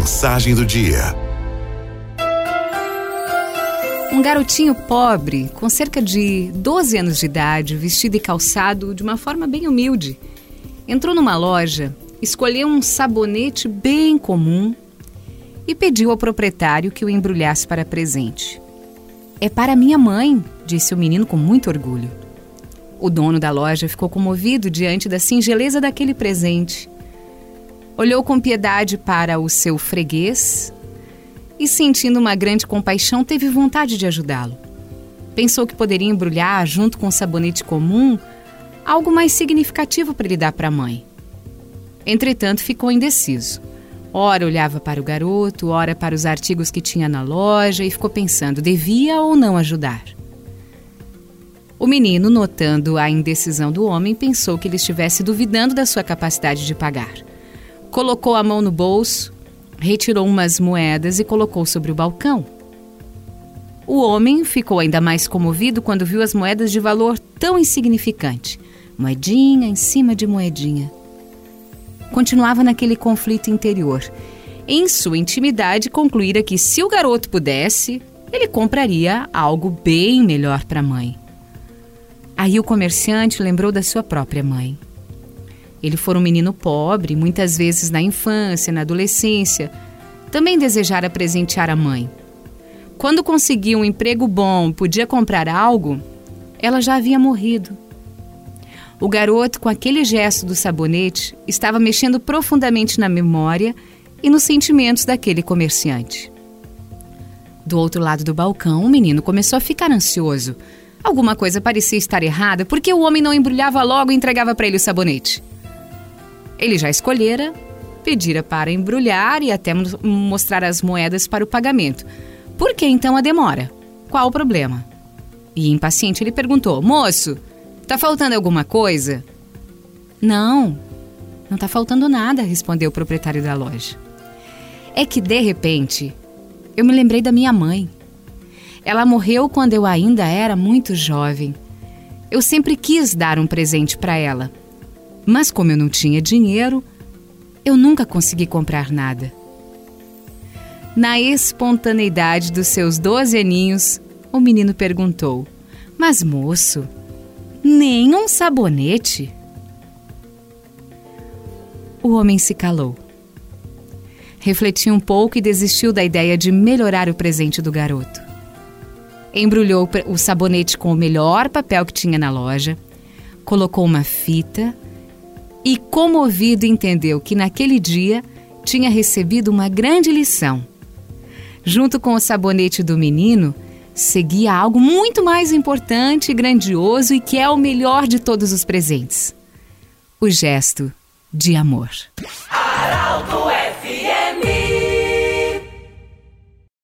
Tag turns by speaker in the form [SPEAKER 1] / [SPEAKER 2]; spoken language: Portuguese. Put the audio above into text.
[SPEAKER 1] Mensagem do dia.
[SPEAKER 2] Um garotinho pobre, com cerca de 12 anos de idade, vestido e calçado de uma forma bem humilde, entrou numa loja, escolheu um sabonete bem comum e pediu ao proprietário que o embrulhasse para presente. É para minha mãe, disse o menino com muito orgulho. O dono da loja ficou comovido diante da singeleza daquele presente. Olhou com piedade para o seu freguês e, sentindo uma grande compaixão, teve vontade de ajudá-lo. Pensou que poderia embrulhar, junto com sabonete comum, algo mais significativo para ele dar para a mãe. Entretanto, ficou indeciso. Ora olhava para o garoto, ora para os artigos que tinha na loja e ficou pensando: devia ou não ajudar? O menino, notando a indecisão do homem, pensou que ele estivesse duvidando da sua capacidade de pagar. Colocou a mão no bolso, retirou umas moedas e colocou sobre o balcão. O homem ficou ainda mais comovido quando viu as moedas de valor tão insignificante moedinha em cima de moedinha. Continuava naquele conflito interior. Em sua intimidade, concluíra que se o garoto pudesse, ele compraria algo bem melhor para a mãe. Aí o comerciante lembrou da sua própria mãe. Ele fora um menino pobre, muitas vezes na infância, na adolescência. Também desejara presentear a mãe. Quando conseguia um emprego bom, podia comprar algo, ela já havia morrido. O garoto, com aquele gesto do sabonete, estava mexendo profundamente na memória e nos sentimentos daquele comerciante. Do outro lado do balcão, o menino começou a ficar ansioso. Alguma coisa parecia estar errada porque o homem não embrulhava logo e entregava para ele o sabonete. Ele já escolhera, pedira para embrulhar e até mostrar as moedas para o pagamento. Por que então a demora? Qual o problema? E impaciente ele perguntou: Moço, tá faltando alguma coisa? Não, não tá faltando nada, respondeu o proprietário da loja. É que de repente eu me lembrei da minha mãe. Ela morreu quando eu ainda era muito jovem. Eu sempre quis dar um presente para ela, mas como eu não tinha dinheiro, eu nunca consegui comprar nada. Na espontaneidade dos seus doze aninhos, o menino perguntou: Mas moço, nem um sabonete? O homem se calou. Refletiu um pouco e desistiu da ideia de melhorar o presente do garoto embrulhou o sabonete com o melhor papel que tinha na loja, colocou uma fita e, comovido, entendeu que naquele dia tinha recebido uma grande lição. Junto com o sabonete do menino, seguia algo muito mais importante, grandioso e que é o melhor de todos os presentes: o gesto de amor.